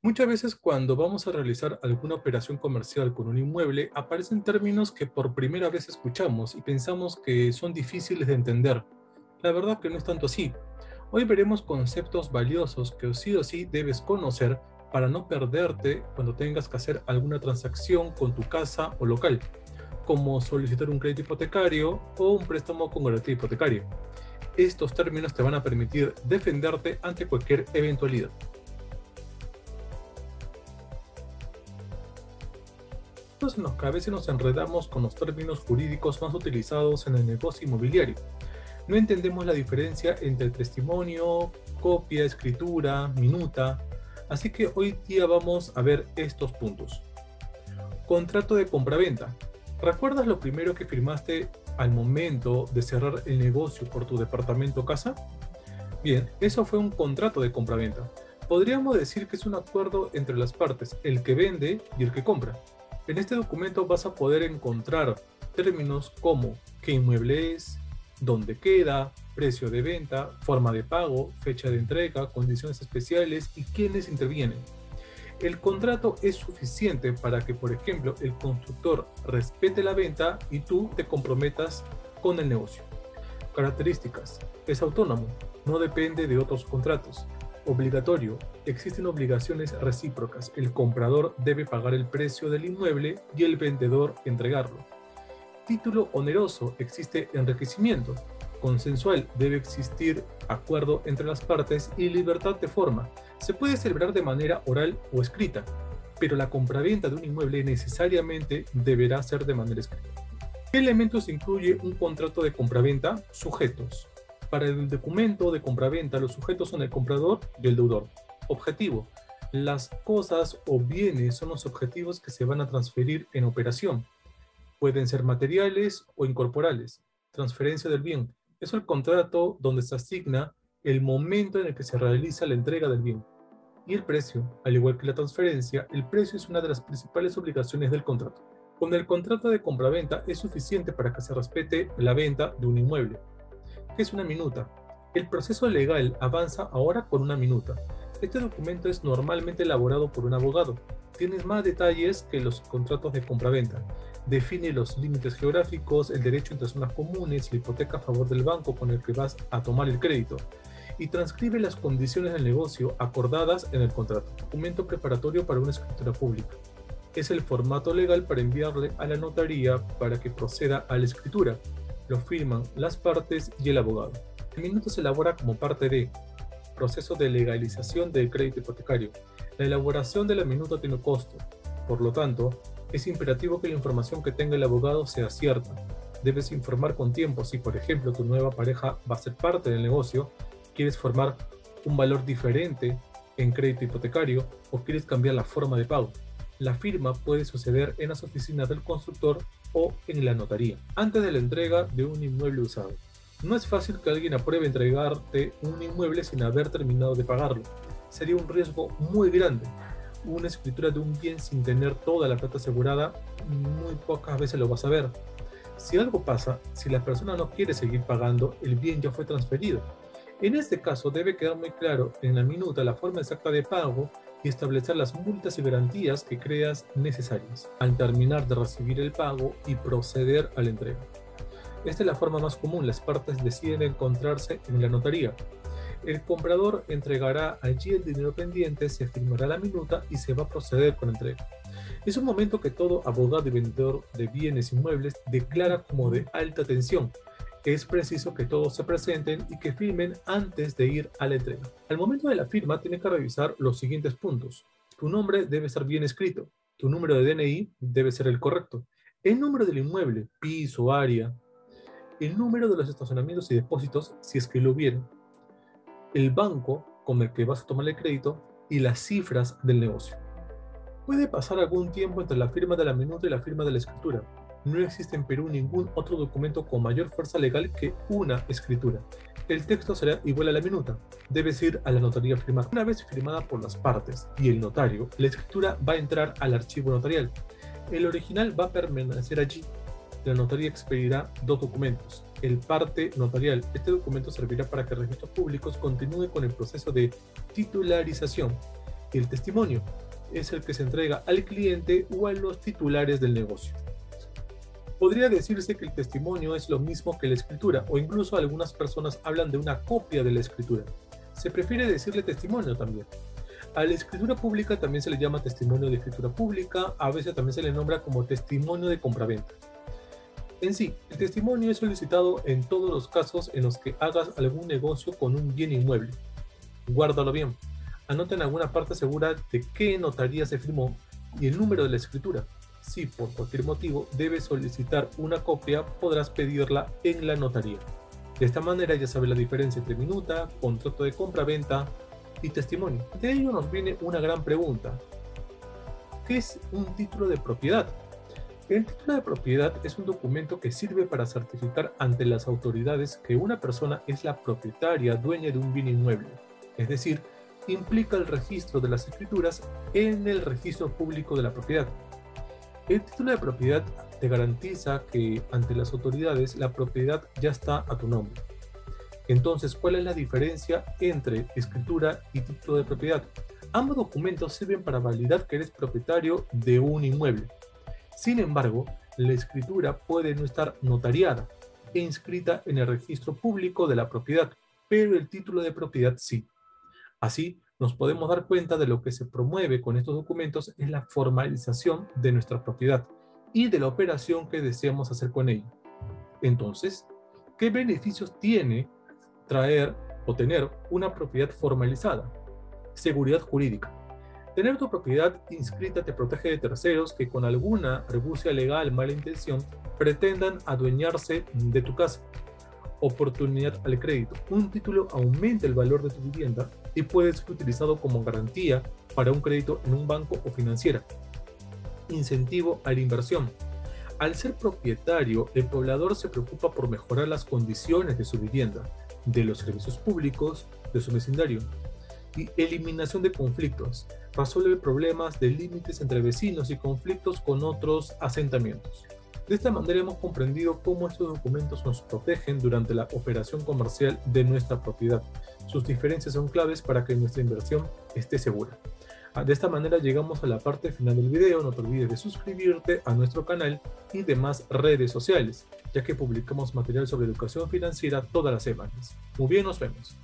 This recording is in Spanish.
Muchas veces cuando vamos a realizar alguna operación comercial con un inmueble, aparecen términos que por primera vez escuchamos y pensamos que son difíciles de entender. La verdad que no es tanto así. Hoy veremos conceptos valiosos que sí o sí debes conocer para no perderte cuando tengas que hacer alguna transacción con tu casa o local, como solicitar un crédito hipotecario o un préstamo con garantía hipotecaria. Estos términos te van a permitir defenderte ante cualquier eventualidad. En los que a veces nos enredamos con los términos jurídicos más utilizados en el negocio inmobiliario. No entendemos la diferencia entre testimonio, copia, escritura, minuta, así que hoy día vamos a ver estos puntos. Contrato de compraventa. ¿Recuerdas lo primero que firmaste al momento de cerrar el negocio por tu departamento o casa? Bien, eso fue un contrato de compraventa. Podríamos decir que es un acuerdo entre las partes, el que vende y el que compra. En este documento vas a poder encontrar términos como qué inmueble es, dónde queda, precio de venta, forma de pago, fecha de entrega, condiciones especiales y quiénes intervienen. El contrato es suficiente para que, por ejemplo, el constructor respete la venta y tú te comprometas con el negocio. Características. Es autónomo, no depende de otros contratos. Obligatorio. Existen obligaciones recíprocas. El comprador debe pagar el precio del inmueble y el vendedor entregarlo. Título oneroso. Existe enriquecimiento. Consensual. Debe existir acuerdo entre las partes y libertad de forma. Se puede celebrar de manera oral o escrita, pero la compraventa de un inmueble necesariamente deberá ser de manera escrita. ¿Qué elementos incluye un contrato de compraventa? Sujetos. Para el documento de compraventa, los sujetos son el comprador y el deudor. Objetivo. Las cosas o bienes son los objetivos que se van a transferir en operación. Pueden ser materiales o incorporales. Transferencia del bien. Es el contrato donde se asigna el momento en el que se realiza la entrega del bien. Y el precio. Al igual que la transferencia, el precio es una de las principales obligaciones del contrato. Con el contrato de compraventa es suficiente para que se respete la venta de un inmueble es una minuta? El proceso legal avanza ahora con una minuta. Este documento es normalmente elaborado por un abogado. Tienes más detalles que los contratos de compraventa. Define los límites geográficos, el derecho entre zonas comunes, la hipoteca a favor del banco con el que vas a tomar el crédito. Y transcribe las condiciones del negocio acordadas en el contrato. Documento preparatorio para una escritura pública. Es el formato legal para enviarle a la notaría para que proceda a la escritura lo firman las partes y el abogado. El minuto se elabora como parte de proceso de legalización del crédito hipotecario. La elaboración de la minuta tiene costo, por lo tanto, es imperativo que la información que tenga el abogado sea cierta. Debes informar con tiempo si, por ejemplo, tu nueva pareja va a ser parte del negocio, quieres formar un valor diferente en crédito hipotecario o quieres cambiar la forma de pago. La firma puede suceder en las oficinas del constructor o en la notaría, antes de la entrega de un inmueble usado. No es fácil que alguien apruebe entregarte un inmueble sin haber terminado de pagarlo. Sería un riesgo muy grande. Una escritura de un bien sin tener toda la plata asegurada, muy pocas veces lo vas a ver. Si algo pasa, si la persona no quiere seguir pagando, el bien ya fue transferido. En este caso debe quedar muy claro en la minuta la forma exacta de pago y establecer las multas y garantías que creas necesarias al terminar de recibir el pago y proceder a la entrega. Esta es la forma más común, las partes deciden encontrarse en la notaría. El comprador entregará allí el dinero pendiente, se firmará la minuta y se va a proceder con la entrega. Es un momento que todo abogado y vendedor de bienes inmuebles declara como de alta tensión, es preciso que todos se presenten y que firmen antes de ir a la entrega. Al momento de la firma, tiene que revisar los siguientes puntos. Tu nombre debe ser bien escrito. Tu número de DNI debe ser el correcto. El número del inmueble, piso, área. El número de los estacionamientos y depósitos, si es que lo hubiera. El banco con el que vas a tomar el crédito y las cifras del negocio. Puede pasar algún tiempo entre la firma de la minuta y la firma de la escritura no existe en Perú ningún otro documento con mayor fuerza legal que una escritura. El texto será igual a la minuta. Debes ir a la notaría firmada. Una vez firmada por las partes y el notario, la escritura va a entrar al archivo notarial. El original va a permanecer allí. La notaría expedirá dos documentos. El parte notarial. Este documento servirá para que registros públicos continúe con el proceso de titularización El testimonio es el que se entrega al cliente o a los titulares del negocio. Podría decirse que el testimonio es lo mismo que la escritura, o incluso algunas personas hablan de una copia de la escritura. Se prefiere decirle testimonio también. A la escritura pública también se le llama testimonio de escritura pública, a veces también se le nombra como testimonio de compraventa. En sí, el testimonio es solicitado en todos los casos en los que hagas algún negocio con un bien inmueble. Guárdalo bien. Anota en alguna parte segura de qué notaría se firmó y el número de la escritura. Si por cualquier motivo debes solicitar una copia, podrás pedirla en la notaría. De esta manera ya sabes la diferencia entre minuta, contrato de compra-venta y testimonio. De ello nos viene una gran pregunta. ¿Qué es un título de propiedad? El título de propiedad es un documento que sirve para certificar ante las autoridades que una persona es la propietaria, dueña de un bien inmueble. Es decir, implica el registro de las escrituras en el registro público de la propiedad. El título de propiedad te garantiza que ante las autoridades la propiedad ya está a tu nombre. Entonces, ¿cuál es la diferencia entre escritura y título de propiedad? Ambos documentos sirven para validar que eres propietario de un inmueble. Sin embargo, la escritura puede no estar notariada e inscrita en el registro público de la propiedad, pero el título de propiedad sí. Así, nos podemos dar cuenta de lo que se promueve con estos documentos es la formalización de nuestra propiedad y de la operación que deseamos hacer con ella. Entonces, ¿qué beneficios tiene traer o tener una propiedad formalizada? Seguridad jurídica. Tener tu propiedad inscrita te protege de terceros que con alguna rebucia legal, mala intención, pretendan adueñarse de tu casa. Oportunidad al crédito. Un título aumenta el valor de tu vivienda y puede ser utilizado como garantía para un crédito en un banco o financiera. Incentivo a la inversión. Al ser propietario, el poblador se preocupa por mejorar las condiciones de su vivienda, de los servicios públicos, de su vecindario y eliminación de conflictos. Resuelve problemas de límites entre vecinos y conflictos con otros asentamientos. De esta manera hemos comprendido cómo estos documentos nos protegen durante la operación comercial de nuestra propiedad. Sus diferencias son claves para que nuestra inversión esté segura. Ah, de esta manera llegamos a la parte final del video. No te olvides de suscribirte a nuestro canal y demás redes sociales, ya que publicamos material sobre educación financiera todas las semanas. Muy bien, nos vemos.